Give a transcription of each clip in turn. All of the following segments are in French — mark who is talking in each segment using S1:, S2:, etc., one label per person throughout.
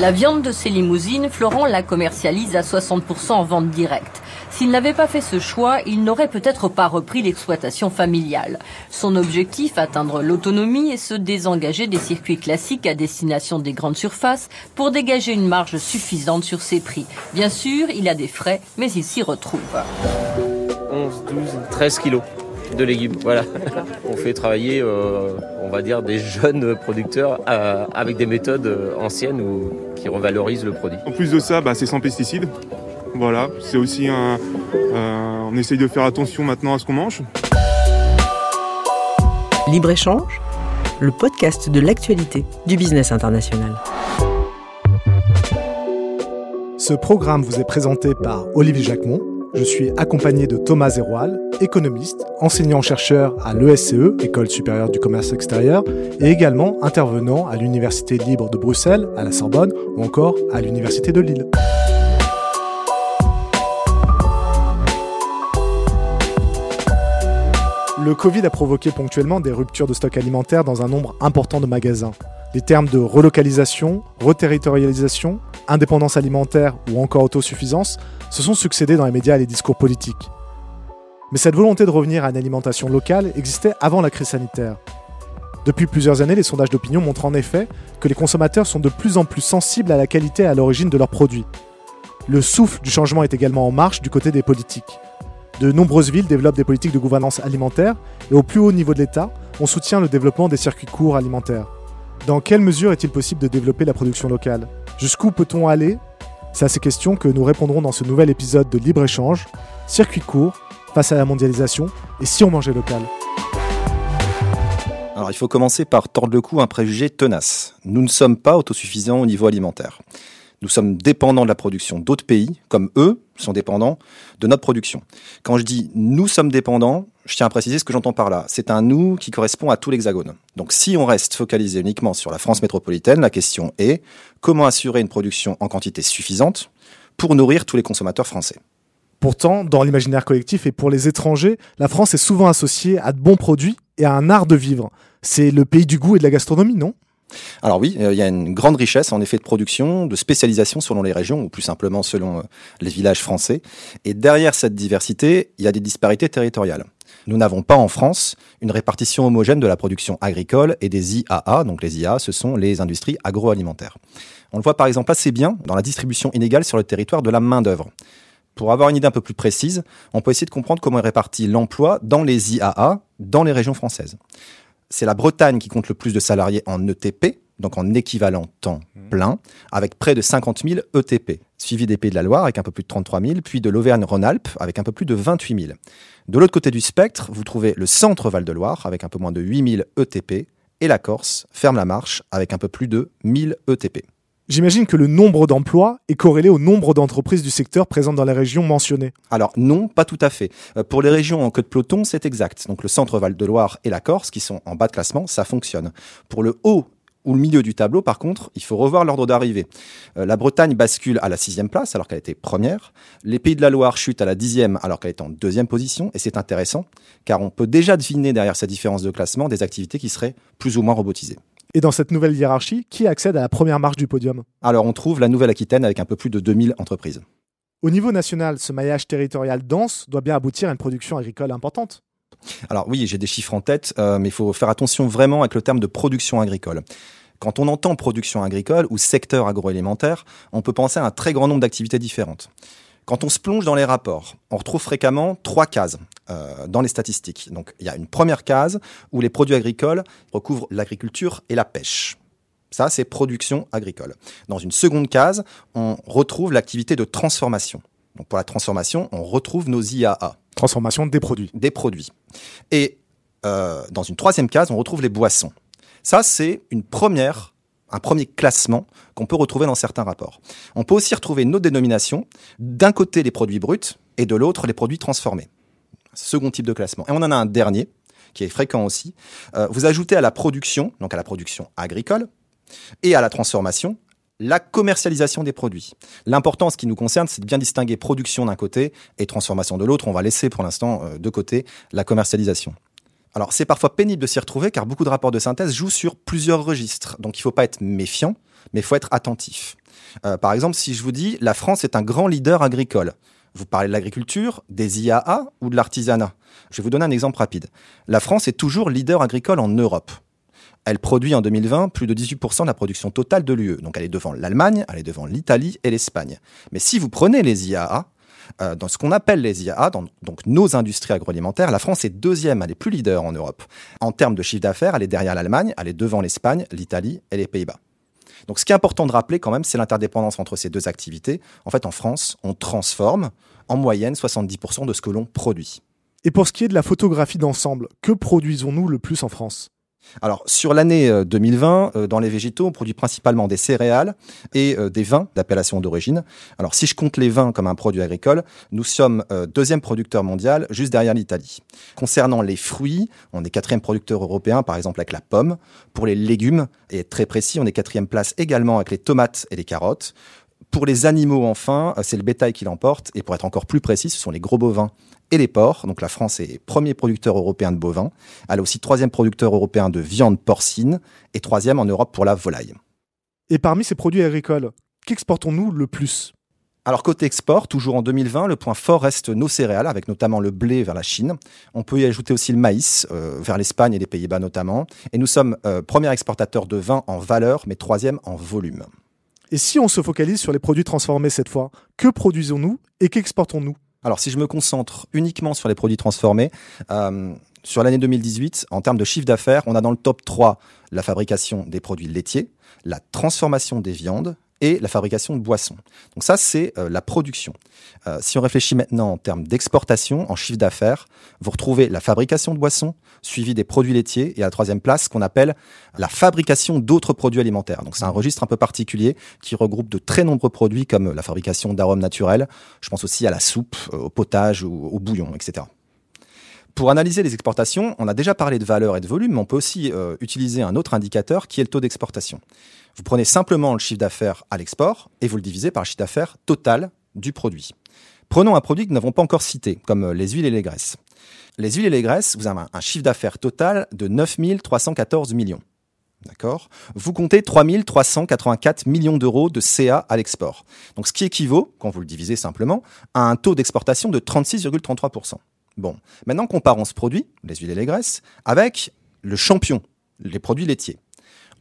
S1: La viande de ses limousines, Florent la commercialise à 60% en vente directe. S'il n'avait pas fait ce choix, il n'aurait peut-être pas repris l'exploitation familiale. Son objectif, atteindre l'autonomie et se désengager des circuits classiques à destination des grandes surfaces pour dégager une marge suffisante sur ses prix. Bien sûr, il a des frais, mais il s'y retrouve.
S2: 11, 12, 13 kilos de légumes. Voilà. On fait travailler, euh, on va dire, des jeunes producteurs euh, avec des méthodes euh, anciennes ou qui revalorisent le produit.
S3: En plus de ça, bah, c'est sans pesticides. Voilà, c'est aussi un. on essaye de faire attention maintenant à ce qu'on mange.
S4: Libre-échange, le podcast de l'actualité du business international.
S5: Ce programme vous est présenté par Olivier Jacquemont. Je suis accompagné de Thomas Zeroual, économiste, enseignant-chercheur à l'ESCE, École supérieure du commerce extérieur, et également intervenant à l'Université libre de Bruxelles, à la Sorbonne ou encore à l'Université de Lille. Le Covid a provoqué ponctuellement des ruptures de stock alimentaire dans un nombre important de magasins. Les termes de relocalisation, reterritorialisation, indépendance alimentaire ou encore autosuffisance se sont succédés dans les médias et les discours politiques. Mais cette volonté de revenir à une alimentation locale existait avant la crise sanitaire. Depuis plusieurs années, les sondages d'opinion montrent en effet que les consommateurs sont de plus en plus sensibles à la qualité et à l'origine de leurs produits. Le souffle du changement est également en marche du côté des politiques. De nombreuses villes développent des politiques de gouvernance alimentaire et au plus haut niveau de l'État, on soutient le développement des circuits courts alimentaires. Dans quelle mesure est-il possible de développer la production locale? Jusqu'où peut-on aller? C'est à ces questions que nous répondrons dans ce nouvel épisode de Libre-Échange, circuit court, face à la mondialisation et si on mangeait local.
S6: Alors il faut commencer par tordre le cou un préjugé tenace. Nous ne sommes pas autosuffisants au niveau alimentaire. Nous sommes dépendants de la production d'autres pays, comme eux sont dépendants de notre production. Quand je dis nous sommes dépendants, je tiens à préciser ce que j'entends par là. C'est un nous qui correspond à tout l'hexagone. Donc si on reste focalisé uniquement sur la France métropolitaine, la question est comment assurer une production en quantité suffisante pour nourrir tous les consommateurs français?
S5: Pourtant, dans l'imaginaire collectif et pour les étrangers, la France est souvent associée à de bons produits et à un art de vivre. C'est le pays du goût et de la gastronomie, non?
S6: Alors oui, euh, il y a une grande richesse en effet de production, de spécialisation selon les régions, ou plus simplement selon euh, les villages français. Et derrière cette diversité, il y a des disparités territoriales. Nous n'avons pas en France une répartition homogène de la production agricole et des IAA. Donc les IAA, ce sont les industries agroalimentaires. On le voit par exemple assez bien dans la distribution inégale sur le territoire de la main-d'œuvre. Pour avoir une idée un peu plus précise, on peut essayer de comprendre comment est réparti l'emploi dans les IAA dans les régions françaises c'est la Bretagne qui compte le plus de salariés en ETP, donc en équivalent temps mmh. plein, avec près de 50 000 ETP, suivi des Pays de la Loire avec un peu plus de 33 000, puis de l'Auvergne-Rhône-Alpes avec un peu plus de 28 000. De l'autre côté du spectre, vous trouvez le centre Val-de-Loire avec un peu moins de 8 000 ETP, et la Corse ferme la marche avec un peu plus de 1000 ETP.
S5: J'imagine que le nombre d'emplois est corrélé au nombre d'entreprises du secteur présentes dans les régions mentionnées.
S6: Alors non, pas tout à fait. Euh, pour les régions en queue de peloton, c'est exact. Donc le centre Val-de-Loire et la Corse, qui sont en bas de classement, ça fonctionne. Pour le haut ou le milieu du tableau, par contre, il faut revoir l'ordre d'arrivée. Euh, la Bretagne bascule à la sixième place alors qu'elle était première. Les Pays de la Loire chutent à la dixième alors qu'elle est en deuxième position. Et c'est intéressant car on peut déjà deviner derrière cette différence de classement des activités qui seraient plus ou moins robotisées.
S5: Et dans cette nouvelle hiérarchie, qui accède à la première marche du podium
S6: Alors on trouve la Nouvelle-Aquitaine avec un peu plus de 2000 entreprises.
S5: Au niveau national, ce maillage territorial dense doit bien aboutir à une production agricole importante.
S6: Alors oui, j'ai des chiffres en tête, euh, mais il faut faire attention vraiment avec le terme de production agricole. Quand on entend production agricole ou secteur agroalimentaire, on peut penser à un très grand nombre d'activités différentes. Quand on se plonge dans les rapports, on retrouve fréquemment trois cases euh, dans les statistiques. Donc il y a une première case où les produits agricoles recouvrent l'agriculture et la pêche. Ça, c'est production agricole. Dans une seconde case, on retrouve l'activité de transformation. Donc pour la transformation, on retrouve nos IAA.
S5: Transformation des produits.
S6: Des produits. Et euh, dans une troisième case, on retrouve les boissons. Ça, c'est une première un premier classement qu'on peut retrouver dans certains rapports. On peut aussi retrouver nos dénominations, d'un côté les produits bruts et de l'autre les produits transformés. Second type de classement. Et on en a un dernier, qui est fréquent aussi. Euh, vous ajoutez à la production, donc à la production agricole, et à la transformation, la commercialisation des produits. L'important, ce qui nous concerne, c'est de bien distinguer production d'un côté et transformation de l'autre. On va laisser pour l'instant euh, de côté la commercialisation. Alors c'est parfois pénible de s'y retrouver car beaucoup de rapports de synthèse jouent sur plusieurs registres. Donc il ne faut pas être méfiant, mais il faut être attentif. Euh, par exemple, si je vous dis la France est un grand leader agricole, vous parlez de l'agriculture, des IAA ou de l'artisanat? Je vais vous donner un exemple rapide. La France est toujours leader agricole en Europe. Elle produit en 2020 plus de 18% de la production totale de l'UE. Donc elle est devant l'Allemagne, elle est devant l'Italie et l'Espagne. Mais si vous prenez les IAA, euh, dans ce qu'on appelle les IAA, dans, donc nos industries agroalimentaires, la France est deuxième, elle est plus leader en Europe. En termes de chiffre d'affaires, elle est derrière l'Allemagne, elle est devant l'Espagne, l'Italie et les Pays-Bas. Donc ce qui est important de rappeler quand même, c'est l'interdépendance entre ces deux activités. En fait, en France, on transforme en moyenne 70% de ce que l'on produit.
S5: Et pour ce qui est de la photographie d'ensemble, que produisons-nous le plus en France?
S6: Alors, sur l'année 2020, euh, euh, dans les végétaux, on produit principalement des céréales et euh, des vins d'appellation d'origine. Alors, si je compte les vins comme un produit agricole, nous sommes deuxième producteur mondial, juste derrière l'Italie. Concernant les fruits, on est quatrième producteur européen, par exemple avec la pomme. Pour les légumes, et très précis, on est quatrième place également avec les tomates et les carottes. Pour les animaux, enfin, c'est le bétail qui l'emporte. Et pour être encore plus précis, ce sont les gros bovins et les porcs. Donc la France est premier producteur européen de bovins. Elle est aussi troisième producteur européen de viande porcine et troisième en Europe pour la volaille.
S5: Et parmi ces produits agricoles, qu'exportons-nous le plus?
S6: Alors côté export, toujours en 2020, le point fort reste nos céréales, avec notamment le blé vers la Chine. On peut y ajouter aussi le maïs, euh, vers l'Espagne et les Pays-Bas notamment. Et nous sommes euh, premier exportateur de vin en valeur, mais troisième en volume.
S5: Et si on se focalise sur les produits transformés cette fois, que produisons-nous et qu'exportons-nous?
S6: Alors, si je me concentre uniquement sur les produits transformés, euh, sur l'année 2018, en termes de chiffre d'affaires, on a dans le top 3 la fabrication des produits laitiers, la transformation des viandes et la fabrication de boissons. Donc ça, c'est euh, la production. Euh, si on réfléchit maintenant en termes d'exportation, en chiffre d'affaires, vous retrouvez la fabrication de boissons, suivi des produits laitiers, et à la troisième place, ce qu'on appelle la fabrication d'autres produits alimentaires. Donc c'est un registre un peu particulier qui regroupe de très nombreux produits comme la fabrication d'arômes naturels, je pense aussi à la soupe, euh, au potage ou au bouillon, etc. Pour analyser les exportations, on a déjà parlé de valeur et de volume, mais on peut aussi utiliser un autre indicateur qui est le taux d'exportation. Vous prenez simplement le chiffre d'affaires à l'export et vous le divisez par le chiffre d'affaires total du produit. Prenons un produit que nous n'avons pas encore cité, comme les huiles et les graisses. Les huiles et les graisses, vous avez un chiffre d'affaires total de 9 314 millions. D'accord? Vous comptez 3 384 millions d'euros de CA à l'export. Donc ce qui équivaut, quand vous le divisez simplement, à un taux d'exportation de 36,33%. Bon, maintenant comparons ce produit, les huiles et les graisses, avec le champion, les produits laitiers.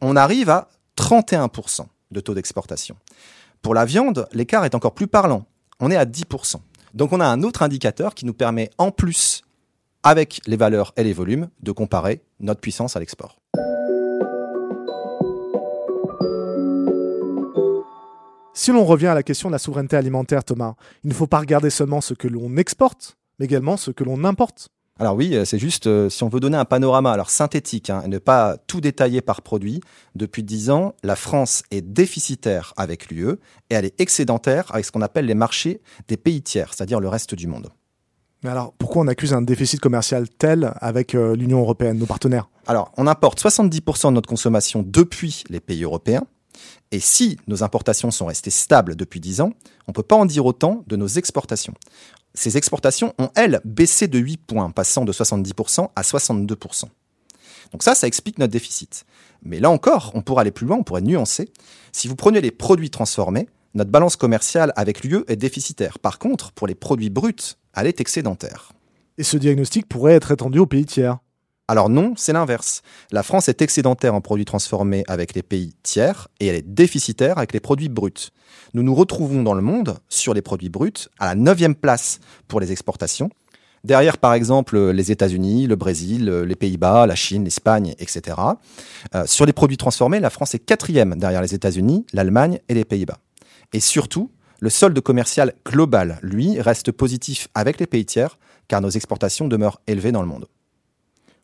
S6: On arrive à 31% de taux d'exportation. Pour la viande, l'écart est encore plus parlant. On est à 10%. Donc on a un autre indicateur qui nous permet, en plus, avec les valeurs et les volumes, de comparer notre puissance à l'export.
S5: Si l'on revient à la question de la souveraineté alimentaire, Thomas, il ne faut pas regarder seulement ce que l'on exporte, mais également ce que l'on importe.
S6: Alors oui, euh, c'est juste, euh, si on veut donner un panorama alors synthétique hein, et ne pas tout détailler par produit, depuis 10 ans, la France est déficitaire avec l'UE et elle est excédentaire avec ce qu'on appelle les marchés des pays tiers, c'est-à-dire le reste du monde.
S5: Mais alors, pourquoi on accuse un déficit commercial tel avec euh, l'Union européenne, nos partenaires?
S6: Alors, on importe 70% de notre consommation depuis les pays européens. Et si nos importations sont restées stables depuis 10 ans, on ne peut pas en dire autant de nos exportations ces exportations ont, elles, baissé de 8 points, passant de 70% à 62%. Donc ça, ça explique notre déficit. Mais là encore, on pourrait aller plus loin, on pourrait nuancer. Si vous prenez les produits transformés, notre balance commerciale avec l'UE est déficitaire. Par contre, pour les produits bruts, elle est excédentaire.
S5: Et ce diagnostic pourrait être étendu aux pays tiers
S6: alors non, c'est l'inverse. La France est excédentaire en produits transformés avec les pays tiers et elle est déficitaire avec les produits bruts. Nous nous retrouvons dans le monde, sur les produits bruts, à la neuvième place pour les exportations. Derrière, par exemple, les États-Unis, le Brésil, les Pays-Bas, la Chine, l'Espagne, etc. Euh, sur les produits transformés, la France est quatrième derrière les États-Unis, l'Allemagne et les Pays-Bas. Et surtout, le solde commercial global, lui, reste positif avec les pays tiers, car nos exportations demeurent élevées dans le monde.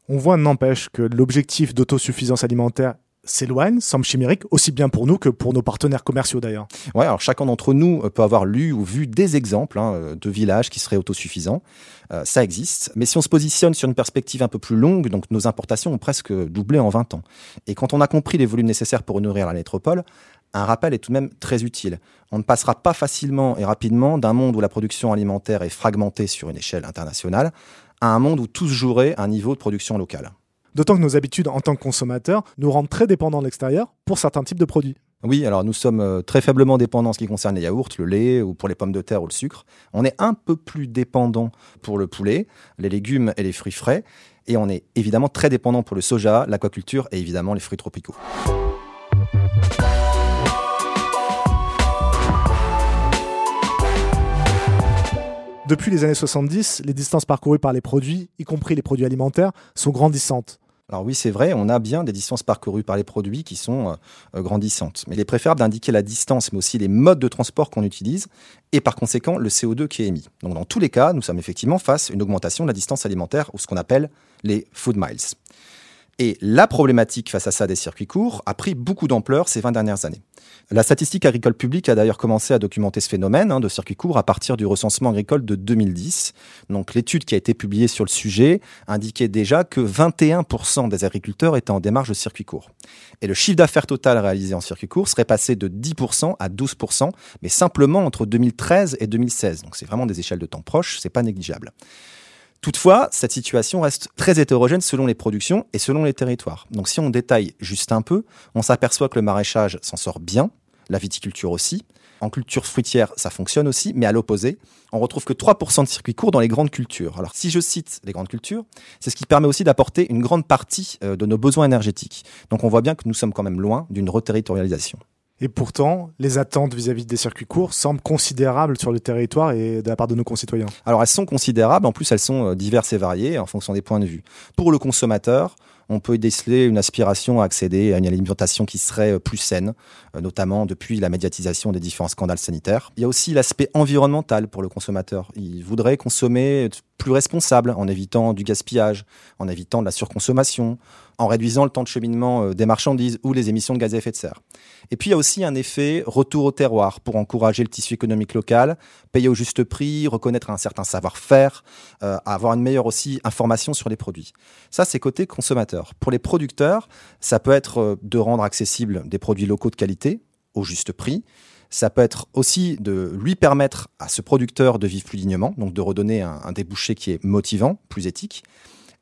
S5: On voit, n'empêche, que l'objectif d'autosuffisance alimentaire s'éloigne, semble chimérique, aussi bien pour nous que pour nos partenaires commerciaux d'ailleurs.
S6: Ouais, alors chacun d'entre nous euh, peut avoir lu ou vu des exemples hein, euh, de villages qui seraient autosuffisants. Euh, ça existe. Mais si on se positionne sur une perspective un peu plus longue, donc nos importations ont presque doublé en 20 ans. Et quand on a compris les volumes nécessaires pour nourrir la métropole, un rappel est tout de même très utile. On ne passera pas facilement et rapidement d'un monde où la production alimentaire est fragmentée sur une échelle internationale à un monde où tous joueraient un niveau de production locale.
S5: D'autant que nos habitudes en tant que consommateurs nous rendent très dépendants de l'extérieur pour certains types de produits.
S6: Oui, alors nous sommes euh, très faiblement dépendants en ce qui concerne les yaourts, le lait ou pour les pommes de terre ou le sucre. On est un peu plus dépendant pour le poulet, les légumes et les fruits frais. Et on est évidemment très dépendant pour le soja, l'aquaculture et évidemment les fruits tropicaux.
S5: Depuis les années 70, les distances parcourues par les produits, y compris les produits alimentaires, sont grandissantes.
S6: Alors oui, c'est vrai, on a bien des distances parcourues par les produits qui sont euh, euh, grandissantes. Mais il est préférable d'indiquer la distance, mais aussi les modes de transport qu'on utilise, et par conséquent le CO2 qui est émis. Donc dans tous les cas, nous sommes effectivement face à une augmentation de la distance alimentaire, ou ce qu'on appelle les food miles. Et la problématique face à ça des circuits courts a pris beaucoup d'ampleur ces 20 dernières années. La statistique agricole publique a d'ailleurs commencé à documenter ce phénomène hein, de circuits courts à partir du recensement agricole de 2010. Donc l'étude qui a été publiée sur le sujet indiquait déjà que 21% des agriculteurs étaient en démarche de circuits courts. Et le chiffre d'affaires total réalisé en circuits courts serait passé de 10% à 12%, mais simplement entre 2013 et 2016. Donc c'est vraiment des échelles de temps proches, c'est pas négligeable. Toutefois, cette situation reste très hétérogène selon les productions et selon les territoires. Donc si on détaille juste un peu, on s'aperçoit que le maraîchage s'en sort bien, la viticulture aussi. En culture fruitière, ça fonctionne aussi, mais à l'opposé, on retrouve que 3% de circuits courts dans les grandes cultures. Alors si je cite les grandes cultures, c'est ce qui permet aussi d'apporter une grande partie euh, de nos besoins énergétiques. Donc on voit bien que nous sommes quand même loin d'une reterritorialisation.
S5: Et pourtant, les attentes vis-à-vis des circuits courts semblent considérables sur le territoire et de la part de nos concitoyens.
S6: Alors elles sont considérables, en plus elles sont euh, diverses et variées en fonction des points de vue. Pour le consommateur, on peut déceler une aspiration à accéder à une alimentation qui serait euh, plus saine, euh, notamment depuis la médiatisation des différents scandales sanitaires. Il y a aussi l'aspect environnemental pour le consommateur. Il voudrait consommer plus responsable en évitant du gaspillage, en évitant de la surconsommation, en réduisant le temps de cheminement euh, des marchandises ou les émissions de gaz à effet de serre. Et puis il y a aussi un effet retour au terroir pour encourager le tissu économique local, payer au juste prix, reconnaître un certain savoir-faire, euh, avoir une meilleure aussi information sur les produits. Ça, c'est côté consommateur. Pour les producteurs, ça peut être euh, de rendre accessibles des produits locaux de qualité au juste prix. Ça peut être aussi de lui permettre à ce producteur de vivre plus dignement, donc de redonner un, débouché qui est motivant, plus éthique.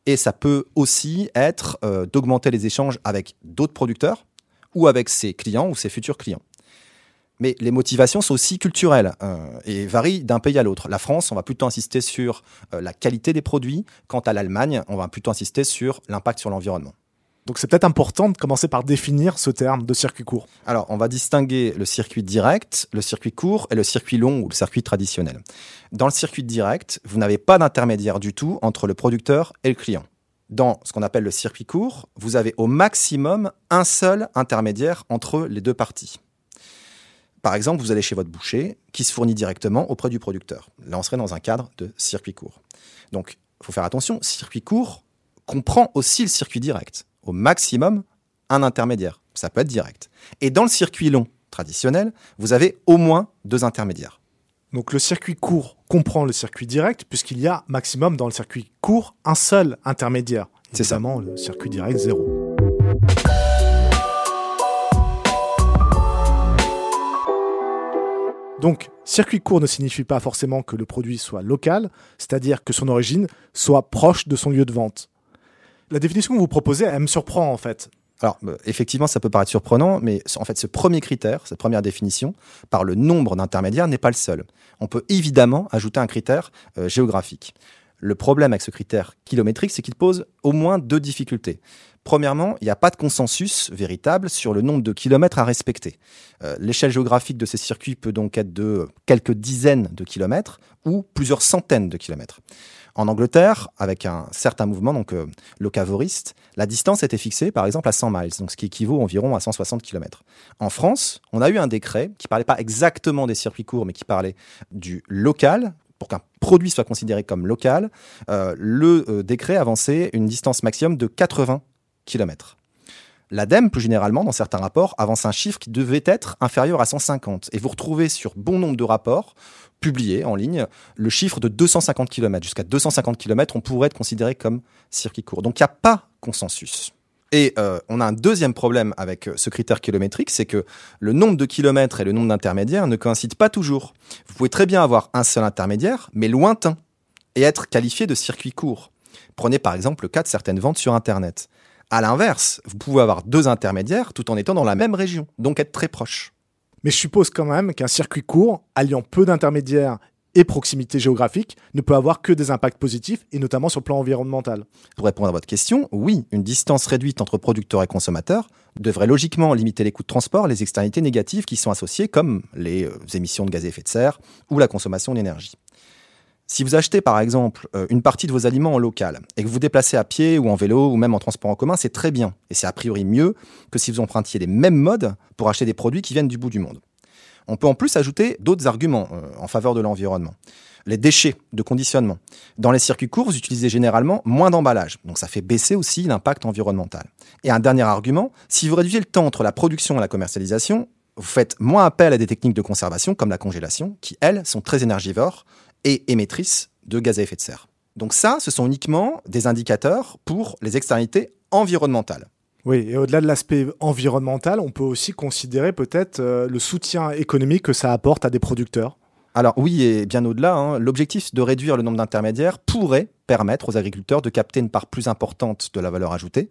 S6: Et ça peut aussi être euh, d'augmenter les échanges avec d'autres producteurs ou avec ses clients ou ses futurs clients. Mais les motivations sont aussi culturelles euh, et varient d'un pays à l'autre. La France, on va plutôt insister sur euh, la qualité des produits. Quant à l'Allemagne, on va plutôt insister sur l'impact sur l'environnement.
S5: Donc c'est peut-être important de commencer par définir ce terme de circuit court.
S6: Alors on va distinguer le circuit direct, le circuit court et le circuit long ou le circuit traditionnel. Dans le circuit direct, vous n'avez pas d'intermédiaire du tout entre le producteur et le client. Dans ce qu'on appelle le circuit court, vous avez au maximum un seul intermédiaire entre les deux parties. Par exemple, vous allez chez votre boucher qui se fournit directement auprès du producteur. Là, on serait dans un cadre de circuit court. Donc, il faut faire attention, circuit court comprend aussi le circuit direct au maximum un intermédiaire. Ça peut être direct. Et dans le circuit long traditionnel, vous avez au moins deux intermédiaires.
S5: Donc le circuit court comprend le circuit direct puisqu'il y a maximum dans le circuit court un seul intermédiaire.
S6: C'est ça.
S5: le circuit direct zéro. Donc, circuit court ne signifie pas forcément que le produit soit local, c'est-à-dire que son origine soit proche de son lieu de vente la définition que vous proposez, elle me surprend en fait.
S6: Alors, euh, effectivement, ça peut paraître surprenant, mais en fait, ce premier critère, cette première définition, par le nombre d'intermédiaires, n'est pas le seul. On peut évidemment ajouter un critère euh, géographique. Le problème avec ce critère kilométrique, c'est qu'il pose au moins deux difficultés. Premièrement, il n'y a pas de consensus véritable sur le nombre de kilomètres à respecter. Euh, l'échelle géographique de ces circuits peut donc être de quelques dizaines de kilomètres ou plusieurs centaines de kilomètres. En Angleterre, avec un certain mouvement, donc euh, la distance était fixée par exemple à 100 miles, ce qui équivaut environ à 160 km. En France, on a eu un décret qui parlait pas exactement des circuits courts, mais qui parlait du local, pour qu'un produit soit considéré comme local, euh, le euh, décret avançait une distance maximum de 80 km. L'ADEME, plus généralement, dans certains rapports, avance un chiffre qui devait être inférieur à 150. Et vous retrouvez sur bon nombre de rapports publié en ligne le chiffre de 250 km. Jusqu'à 250 km, on pourrait être considéré comme circuit court. Donc il n'y a pas consensus. Et euh, on a un deuxième problème avec euh, ce critère kilométrique, c'est que le nombre de kilomètres et le nombre d'intermédiaires ne coïncident pas toujours. Vous pouvez très bien avoir un seul intermédiaire, mais lointain. et être qualifié de circuit court. Prenez par exemple le cas de certaines ventes sur Internet. À l'inverse, vous pouvez avoir deux intermédiaires tout en étant dans la même région, donc être très proche.
S5: Mais je suppose quand même qu'un circuit court, alliant peu d'intermédiaires et proximité géographique, ne peut avoir que des impacts positifs, et notamment sur le plan environnemental.
S6: Pour répondre à votre question, oui, une distance réduite entre producteurs et consommateurs devrait logiquement limiter les coûts de transport, les externalités négatives qui sont associées, comme les euh, émissions de gaz à effet de serre ou la consommation d'énergie. Si vous achetez par exemple euh, une partie de vos aliments en local et que vous déplacez à pied ou en vélo ou même en transport en commun, c'est très bien. Et c'est a priori mieux que si vous empruntiez les mêmes modes pour acheter des produits qui viennent du bout du monde. On peut en plus ajouter d'autres arguments euh, en faveur de l'environnement. Les déchets de conditionnement. Dans les circuits courts, vous utilisez généralement moins d'emballage, donc ça fait baisser aussi l'impact environnemental. Et un dernier argument, si vous réduisez le temps entre la production et la commercialisation, vous faites moins appel à des techniques de conservation comme la congélation, qui elles sont très énergivores et émettrices de gaz à effet de serre. Donc ça, ce sont uniquement des indicateurs pour les externalités environnementales.
S5: Oui, et au-delà de l'aspect environnemental, on peut aussi considérer peut-être euh, le soutien économique que ça apporte à des producteurs.
S6: Alors oui, et bien au-delà, hein, l'objectif de réduire le nombre d'intermédiaires pourrait permettre aux agriculteurs de capter une part plus importante de la valeur ajoutée.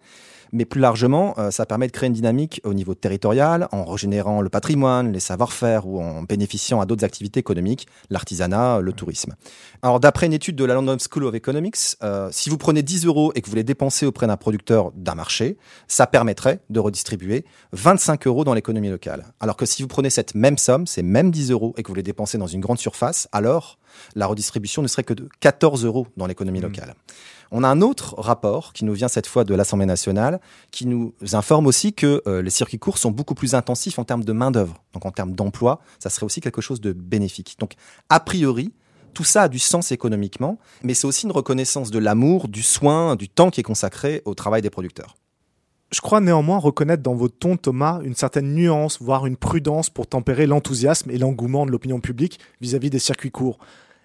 S6: Mais plus largement, euh, ça permet de créer une dynamique au niveau territorial en régénérant le patrimoine, les savoir-faire ou en bénéficiant à d'autres activités économiques, l'artisanat, le tourisme. Alors d'après une étude de la London School of Economics, euh, si vous prenez 10 euros et que vous les dépensez auprès d'un producteur d'un marché, ça permettrait de redistribuer 25 euros dans l'économie locale. Alors que si vous prenez cette même somme, ces mêmes 10 euros, et que vous les dépensez dans une grande surface, alors la redistribution ne serait que de 14 euros dans l'économie mmh. locale. On a un autre rapport qui nous vient cette fois de l'Assemblée nationale, qui nous informe aussi que euh, les circuits courts sont beaucoup plus intensifs en termes de main-d'œuvre. Donc en termes d'emploi, ça serait aussi quelque chose de bénéfique. Donc a priori, tout ça a du sens économiquement, mais c'est aussi une reconnaissance de l'amour, du soin, du temps qui est consacré au travail des producteurs.
S5: Je crois néanmoins reconnaître dans votre ton, Thomas, une certaine nuance, voire une prudence pour tempérer l'enthousiasme et l'engouement de l'opinion publique vis-à-vis -vis des circuits courts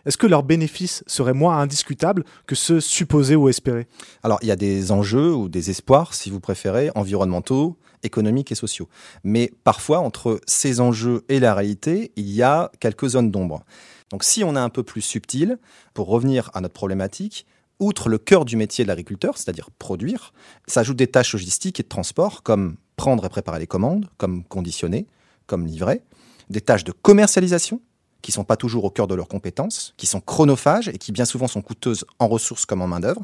S5: est-ce que leurs bénéfices seraient moins indiscutables que ceux supposés ou espérés?
S6: Alors, il y a des enjeux ou des espoirs, si vous préférez, environnementaux, économiques et sociaux. Mais parfois, entre ces enjeux et la réalité, il y a quelques zones d'ombre. Donc, si on est un peu plus subtil, pour revenir à notre problématique, outre le cœur du métier de l'agriculteur, c'est-à-dire produire, s'ajoutent des tâches logistiques et de transport, comme prendre et préparer les commandes, comme conditionner, comme livrer, des tâches de commercialisation, qui sont pas toujours au cœur de leurs compétences, qui sont chronophages et qui bien souvent sont coûteuses en ressources comme en main-d'œuvre.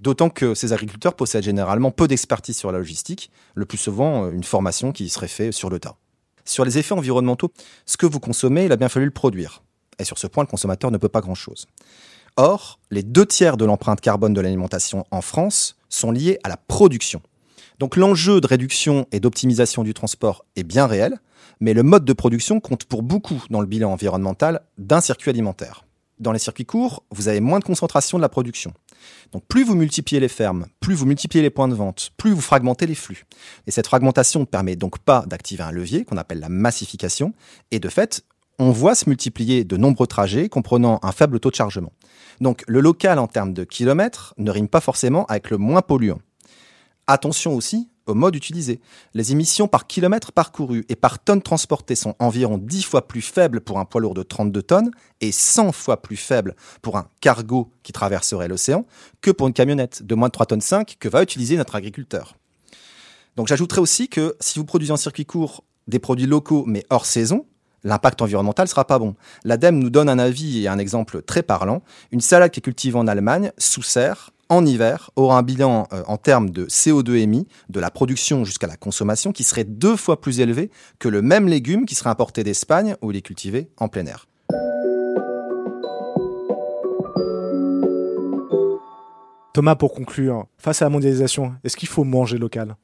S6: D'autant que ces agriculteurs possèdent généralement peu d'expertise sur la logistique, le plus souvent euh, une formation qui serait faite sur le tas. Sur les effets environnementaux, ce que vous consommez, il a bien fallu le produire. Et sur ce point, le consommateur ne peut pas grand-chose. Or, les deux tiers de l'empreinte carbone de l'alimentation en France sont liés à la production. Donc l'enjeu de réduction et d'optimisation du transport est bien réel, mais le mode de production compte pour beaucoup dans le bilan environnemental d'un circuit alimentaire. Dans les circuits courts, vous avez moins de concentration de la production. Donc plus vous multipliez les fermes, plus vous multipliez les points de vente, plus vous fragmentez les flux. Et cette fragmentation ne permet donc pas d'activer un levier qu'on appelle la massification, et de fait, on voit se multiplier de nombreux trajets comprenant un faible taux de chargement. Donc le local en termes de kilomètres ne rime pas forcément avec le moins polluant. Attention aussi au mode utilisé. Les émissions par kilomètre parcouru et par tonne transportée sont environ 10 fois plus faibles pour un poids lourd de 32 tonnes et 100 fois plus faibles pour un cargo qui traverserait l'océan que pour une camionnette de moins de 3 tonnes 5 que va utiliser notre agriculteur. Donc j'ajouterai aussi que si vous produisez en circuit court des produits locaux mais hors saison, l'impact environnemental sera pas bon. L'ADEME nous donne un avis et un exemple très parlant. Une salade qui est cultivée en Allemagne sous serre en hiver aura un bilan euh, en termes de CO2 émis, de la production jusqu'à la consommation, qui serait deux fois plus élevé que le même légume qui serait importé d'Espagne où il est cultivé en plein air.
S5: Thomas, pour conclure, face à la mondialisation, est-ce qu'il faut manger local?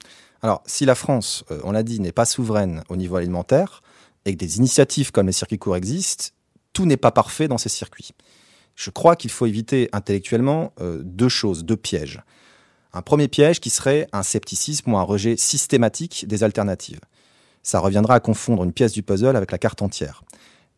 S6: Alors, si la France, euh, on l'a dit, n'est pas souveraine au niveau alimentaire, et que des initiatives comme les circuits courts existent, tout n'est pas parfait dans ces circuits je crois qu'il faut éviter intellectuellement euh, deux choses, deux pièges. Un premier piège qui serait un scepticisme ou un rejet systématique des alternatives. Ça reviendra à confondre une pièce du puzzle avec la carte entière.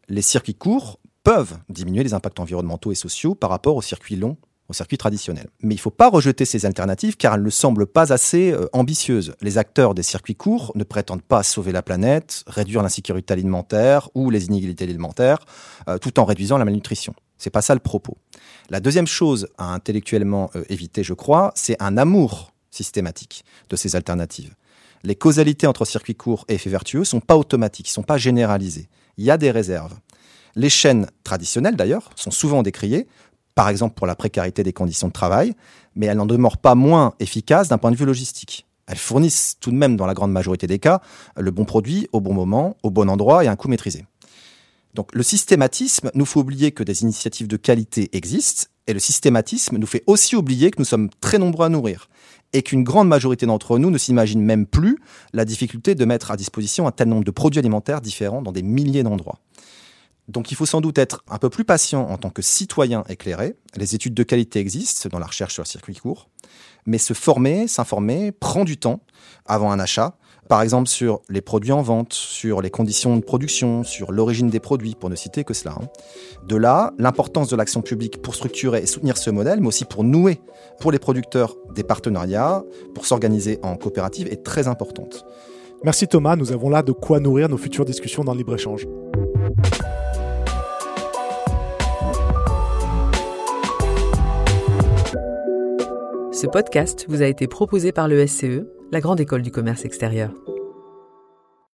S6: Les circuits courts peuvent diminuer les impacts environnementaux et sociaux par rapport aux circuits longs, aux circuits traditionnels. Mais il ne faut pas rejeter ces alternatives car elles ne semblent pas assez euh, ambitieuses. Les acteurs des circuits courts ne prétendent pas sauver la planète, réduire l'insécurité alimentaire ou les inégalités alimentaires, euh, tout en réduisant la malnutrition. C'est pas ça le propos. La deuxième chose à intellectuellement euh, éviter, je crois, c'est un amour systématique de ces alternatives. Les causalités entre circuits courts et effets vertueux sont pas automatiques, sont pas généralisées. Il y a des réserves. Les chaînes traditionnelles, d'ailleurs, sont souvent décriées, par exemple pour la précarité des conditions de travail, mais elles n'en demeurent pas moins efficaces d'un point de vue logistique. Elles fournissent tout de même, dans la grande majorité des cas, le bon produit au bon moment, au bon endroit et à un coût maîtrisé. Donc le systématisme nous fait oublier que des initiatives de qualité existent, et le systématisme nous fait aussi oublier que nous sommes très nombreux à nourrir, et qu'une grande majorité d'entre nous ne s'imagine même plus la difficulté de mettre à disposition un tel nombre de produits alimentaires différents dans des milliers d'endroits. Donc il faut sans doute être un peu plus patient en tant que citoyen éclairé. Les études de qualité existent dans la recherche sur le circuit court, mais se former, s'informer prend du temps avant un achat. Par exemple sur les produits en vente, sur les conditions de production, sur l'origine des produits, pour ne citer que cela. Hein. De là, l'importance de l'action publique pour structurer et soutenir ce modèle, mais aussi pour nouer pour les producteurs des partenariats, pour s'organiser en coopérative, est très importante.
S5: Merci Thomas, nous avons là de quoi nourrir nos futures discussions dans le libre-échange.
S4: Ce podcast vous a été proposé par le SCE, la Grande École du Commerce Extérieur.